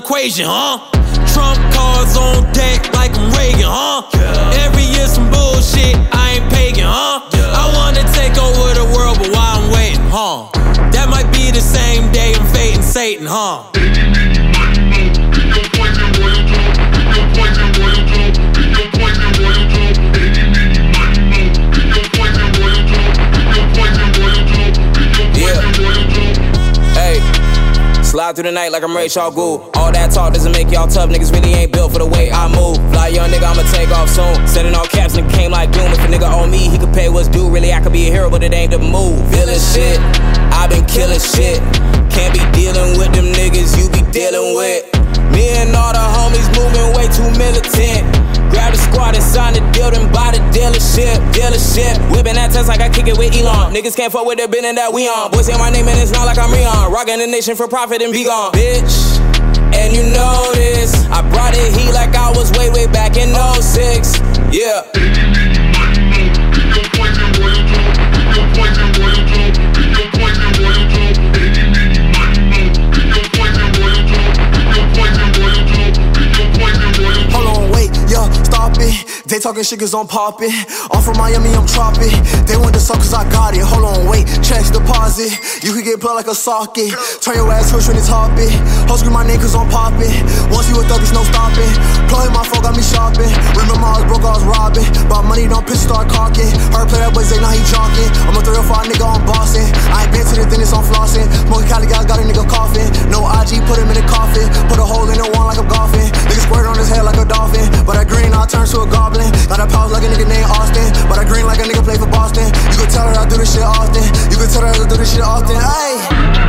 equation, huh? Slide through the night like I'm Ra's al Ghul. All that talk doesn't make y'all tough. Niggas really ain't built for the way I move. Fly young nigga, I'ma take off soon. Sending all caps and came like doom. If a nigga owe me, he could pay what's due. Really, I could be a hero, but it ain't the move. Feeling shit, i been killing shit. Can't be dealing with them niggas you be dealing with. Me and all the homies moving way too militant. Grab the squad and sign the deal, then buy the dealership, dealership. Whipping that test like I kick it with Elon. Niggas can't fuck with the building that we on. Boy, say my name and it's not like I'm Rion. Rocking the nation for profit and be gone, bitch. And you know this, I brought it heat like I was way, way back in 06. Yeah. They talking shit cause I'm poppin'. I'm from Miami, I'm chopping. They want the suck cause I got it. Hold on, wait, checks deposit. You could get plugged like a socket. Turn your ass switch when it's hopping. Ho scream my name cause I'm poppin'. Once you a thug, there's no stopping. Plug my phone got me shopping. Remember I was broke, I was robbing. But money don't piss, start cocking. Heard play that say now he jogging. I'm a 305 nigga, I'm bossing. I ain't been to the dentist, I'm flossing. Smoking Cali guys got a nigga coughing. No IG, put him in the coffin. Put a hole in the wall like I'm golfing. Nigga squirt on his head like a dolphin. But that green, I turn to a goblin. Got a pause like a nigga named Austin. But I green like a nigga play for Boston. You can tell her I do this shit often. You can tell her I do this shit often. Ayy.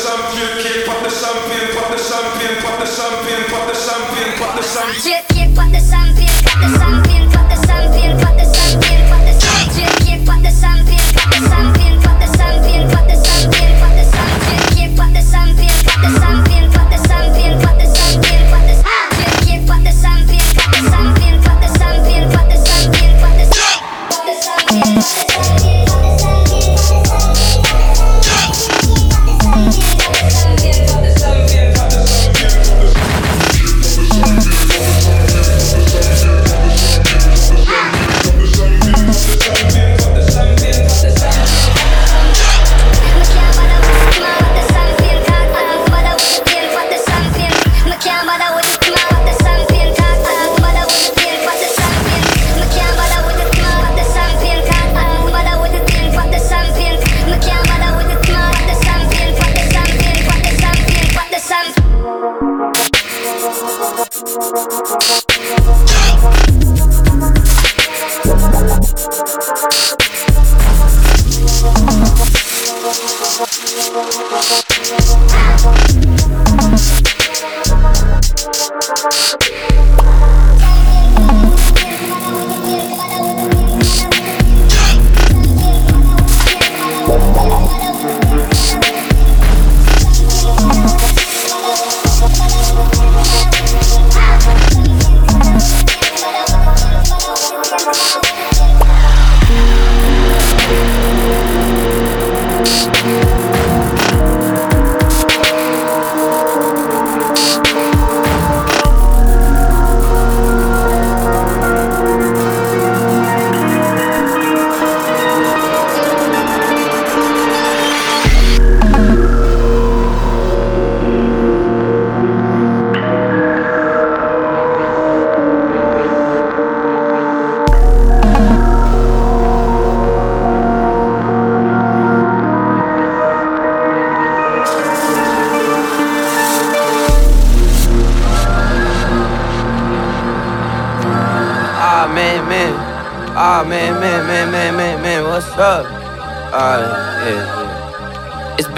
Put the champagne, put the champagne, put the champagne, put the champagne, put the champagne. Pop the champagne, pop the champagne.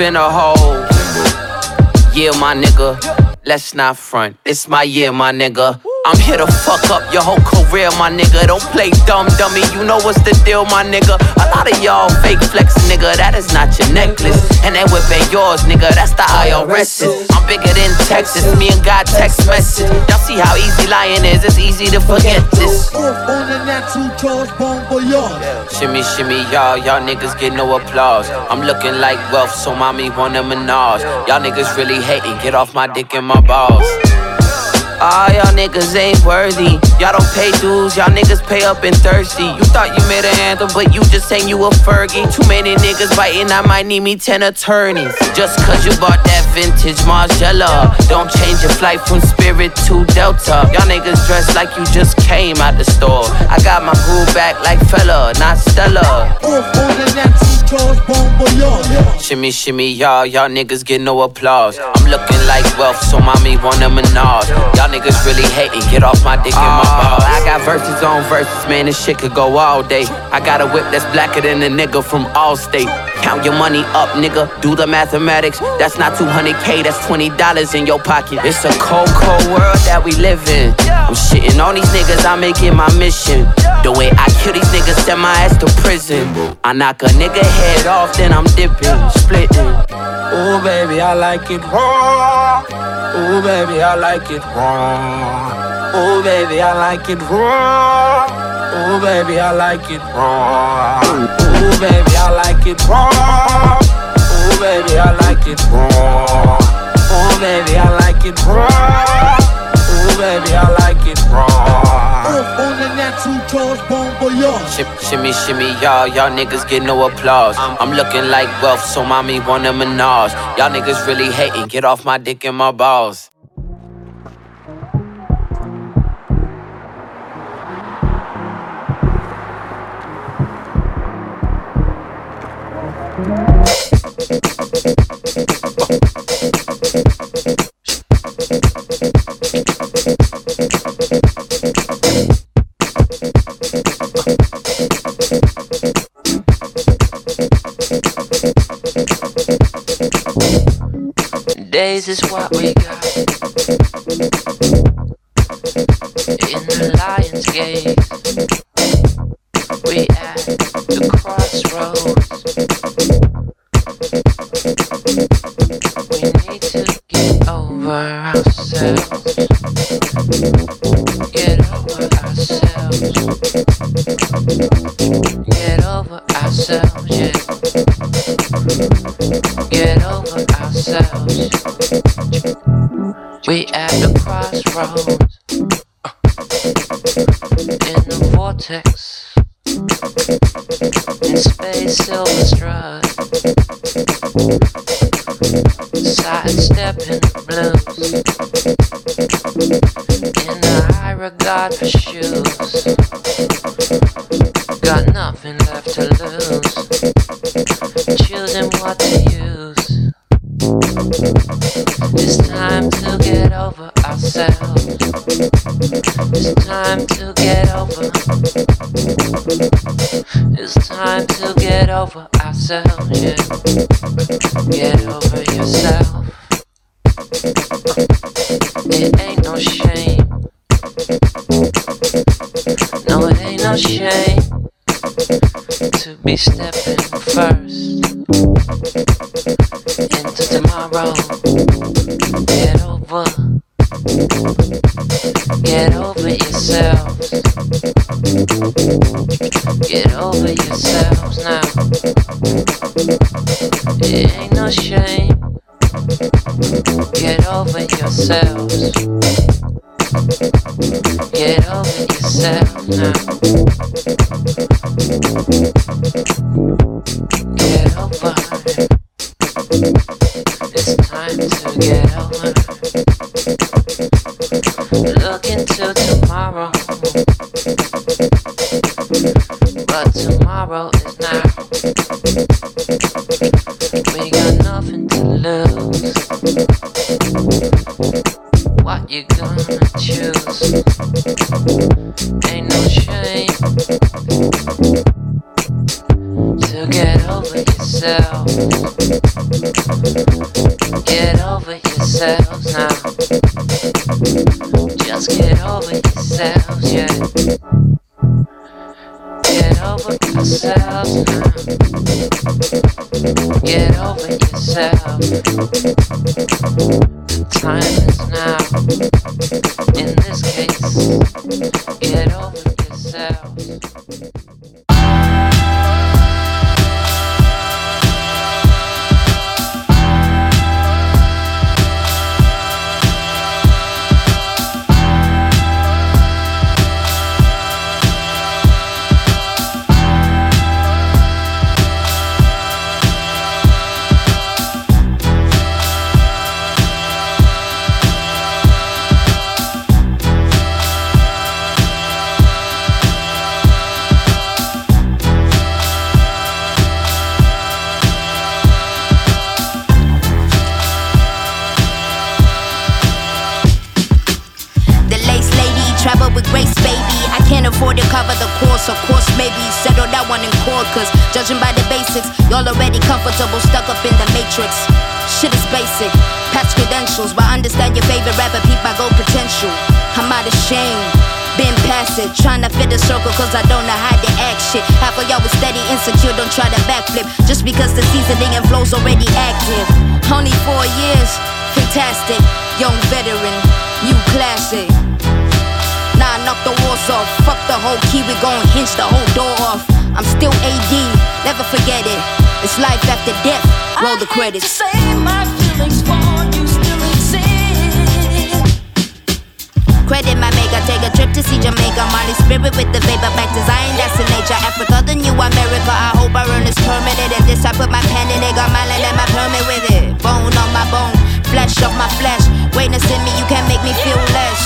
Been a whole year, my nigga. Let's not front. It's my year, my nigga. I'm here to fuck up your whole career, my nigga. Don't play dumb, dummy. You know what's the deal, my nigga. Lot of y'all fake flex, nigga. That is not your necklace. And that whip ain't yours, nigga. That's the IRS. I'm bigger than Texas. Me and God text message. Y'all see how easy lying is. It's easy to forget this. Shimmy, shimmy, y'all. Y'all niggas get no applause. I'm looking like wealth, so mommy want a menage. Y'all niggas really hating. Get off my dick and my balls. All y'all niggas ain't worthy. Y'all don't pay dues, y'all niggas pay up and thirsty. You thought you made a anthem, but you just saying you a Fergie. Too many niggas biting, I might need me 10 attorneys. Just cause you bought that vintage Margiela. Don't change your flight from Spirit to Delta. Y'all niggas dress like you just came out the store. I got my groove back like fella, not Stella. Shimmy, shimmy, y'all, y'all niggas get no applause. I'm looking like wealth, so mommy want a menage. Y'all niggas really hating, get off my dick and my oh, balls. I got verses on verses, man, this shit could go all day. I got a whip that's blacker than a nigga from Allstate. Count your money up, nigga, do the mathematics. That's not 200k, that's $20 in your pocket. It's a cold, cold world that we live in. I'm shitting on these niggas, I make it my mission. The way I kill these niggas, send my ass to prison. I knock a nigga head off, then I'm dipping, splitting. Oh, baby, I like it raw. Oh, baby, I like it raw. Oh baby, I like it raw. Oh baby, I like it raw. Oh baby, I like it raw. Oh baby, I like it raw. Oh baby, I like it raw. Oh baby, I like it raw on the natural Sh- shimmy, shimmy, y'all, y'all niggas get no applause. I'm looking like wealth, so mommy want a menage. Y'all niggas really hating, get off my dick and my balls. Crossroads. In the vortex. In space, silver strut. Sidestepping blues. In the high regard for shoes. Stepping first into tomorrow. Get over, get over yourselves. Get over yourselves now. It ain't no shame. Get over yourselves. Just get over yeah. Get over now. Get over yourself. Time is now. In this case, get over yourselves. Trying to fit the circle cause I don't know how to act shit. Half of y'all was steady, insecure, don't try to backflip. Just because the seasoning and flow's already active. Only four years, fantastic. Young veteran, new classic. Nah, knock the walls off. Fuck the whole key, we gon' hinge the whole door off. I'm still AD, never forget it. It's life after death. Roll the credits. Credit my maker, take a trip to see Jamaica. Molly spirit with the vapor, back Zion, that's the nature. Africa, the new America. I hope I earn this permanent. And this I put my pen in it, got my land and my permit with it. Bone on my bone, flesh off my flesh. Witness in me, you can't make me feel less.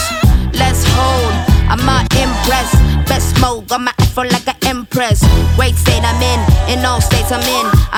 Let's hold, I'm not impressed. Best mode, got my afro like an empress. Great state I'm in, in all states I'm in.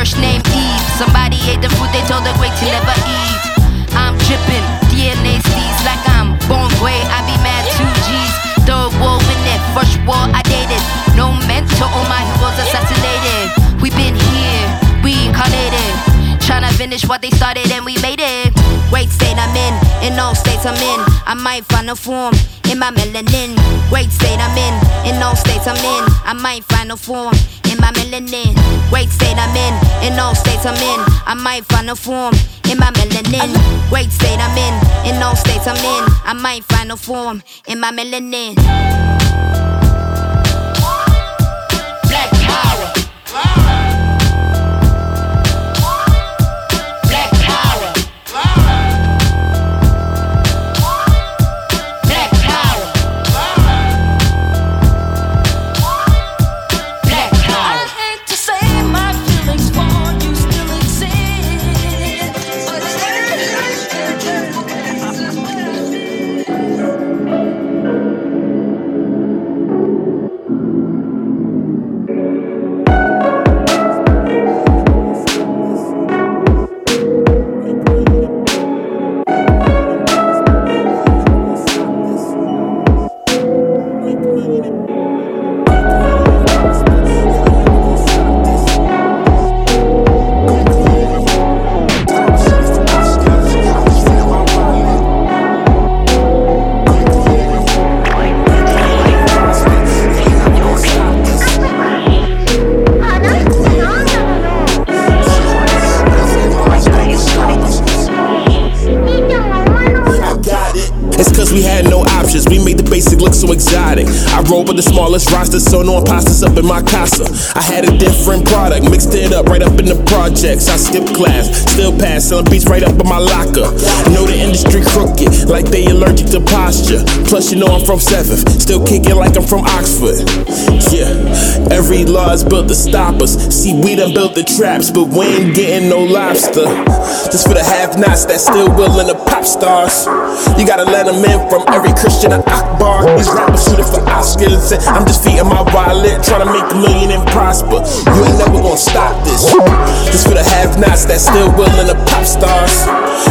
first name Eve. Somebody ate the food they told the great to never eat. I'm dripping, DNA sees like I'm born gray. I be mad two G's. Third war in it, first war I dated. No mentor, all my heroes assassinated. What they started and we made it. Great state I'm in, in all states I'm in. I might find a form in my melanin. Great state I'm in, in all states I'm in. I might find a form in my melanin. Great state I'm in, in all states I'm in. I might find a form in my melanin. Great state I'm in, in all states I'm in. I might find a form in my melanin. Roster, so no imposters up in my casa. I had a different product, mixed it up right up in the projects. I skipped class, still pass, selling beats right up in my locker. Know the industry crooked, like they allergic to posture. Plus, you know I'm from 7th, still kicking like I'm from Oxford. Yeah, every law is built to stop us. See, we done built the traps, but we ain't getting no lobster. Just for the have nots that still willing to pop stars. You gotta let them in from every Christian and Akbar. These rappers shooting for Oscar skills. I'm just feeding my wallet, trying to make a million and prosper. You ain't never gonna stop this. This for the have-nots that still willing to pop stars.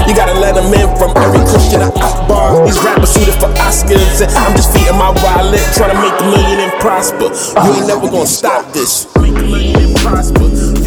You gotta let them in from every Christian and Akbar. These rappers suited for Oscars. and I'm just feeding my wallet, trying to make a million and prosper. You ain't never gonna stop this. Make a million and prosper.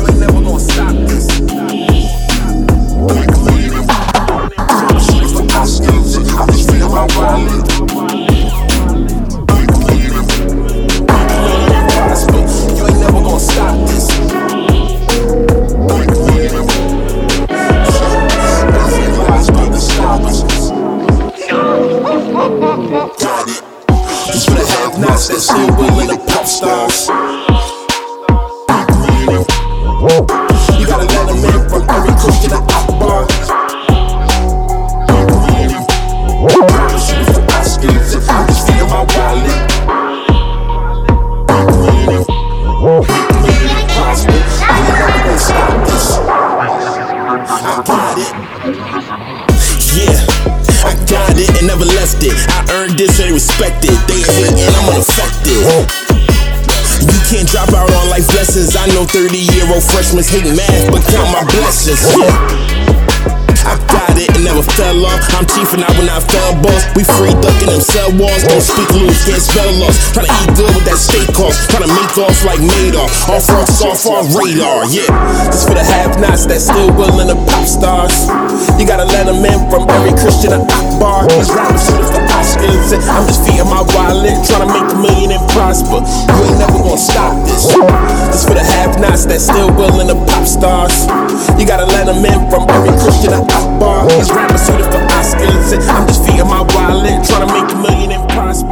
Year freshmen hate math, but count my blessings. I got it and never fell off. I'm chief and I when I fell boss. We free ducking them cell walls. Don't speak loose, can't spell loss. Tryna eat good with that steak cost. Tryna make off like Madoff. Off rocks off our radar, yeah. This for the have nots that still willing to pop stars. You gotta let them in from every Christian and Akbar. These rappers. I'm just feeding my wallet. Tryna make a million and prosper. You ain't never gonna stop this. This for the have nots that still willing to pop stars. You gotta let them in from every Christian and Akbar. These rappers suited for Oscars. I'm just feeding my wallet, trying to make a million and prosper.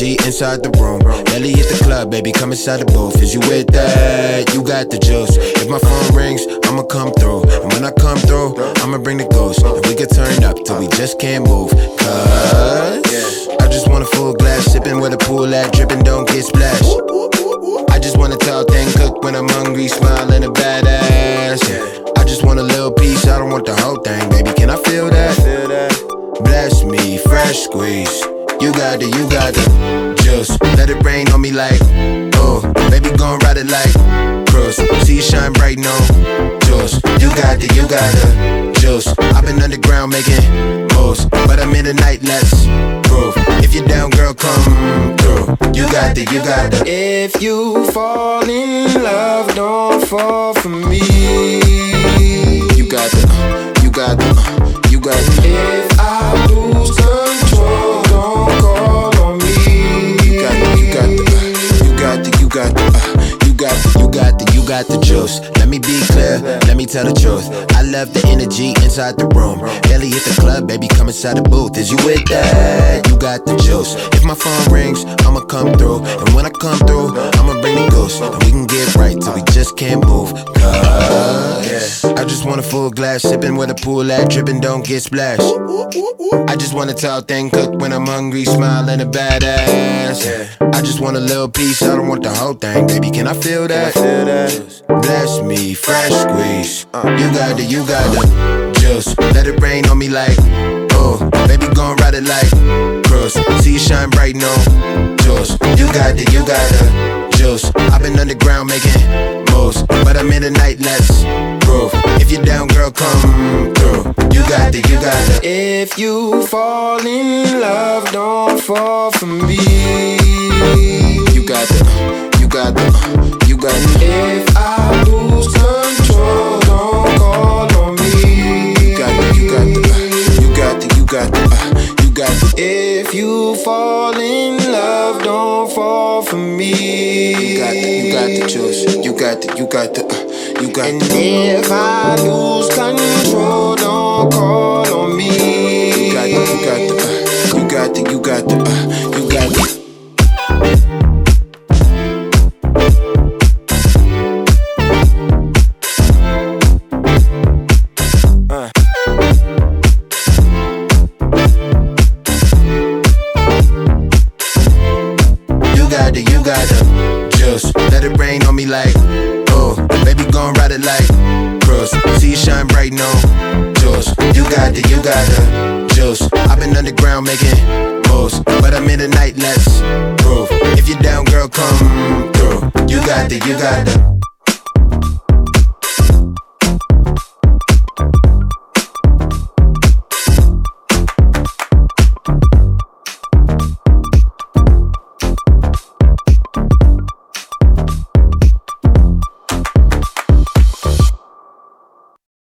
Energy inside the room. Ellie at the club, baby, come inside the booth. Is you with that? You got the juice. If my phone rings, I'ma come through. And when I come through, I'ma bring the ghost. And we get turned up till we just can't move. Cause I just want a full glass, sipping where the pool at, dripping, don't get splashed. I just want a tall thing cook when I'm hungry, smiling a badass. I just want a little piece, I don't want the whole thing, baby. Can I feel that? Bless me, fresh squeeze. You got the, you got the juice. Let it rain on me like, oh, baby, gon' ride it like cruise. See you shine bright, no juice. You got the, you got the juice. I've been underground making moves, but I'm in the night, let's prove. If you're down, girl, come through. You got the, you got the. If you fall in love, don't fall for me. You got the, you got the, you got the. If I lose got the, juice. Let me be clear, let me tell the truth. I love the energy inside the room. Ellie hit the club, baby, come inside the booth. Is you with that? You got the juice. If my phone rings, I'ma come through. And when I come through, I'ma bring the ghost. And we can get right till we just can't move. Cause I just want a full glass, sipping where the pool at, dripping, don't get splashed. I just want a tall thing cooked when I'm hungry, smiling a badass. I want a little piece, I don't want the whole thing, baby. Can I feel that? Bless me, fresh squeeze. You got the, you got the juice. Let it rain on me like, oh, baby, gon' ride it like cruise. See you shine bright, no juice. You got the, you got the juice. I've been underground making moves, but I'm in the night, let's prove. If you're down, girl, come through. You got the, you got the. If you fall in love, don't fall for me. You got the, you got the, you got the. If I lose control, don't call on me. You got the, you got the, you got the, you got the, you got the. If you fall me. You got the, you got the juice. You got the, you got the, uh, you got and the. And if I lose control, don't call on me. You got the, you got the, uh, you got the, you got the, uh, like, oh, baby, gon' ride it like cruise. See you shine bright, no juice. You got the, you got the juice. I've been underground making moves, but I'm in the night, let's prove. If you're down, girl, come through. You got the, you got the.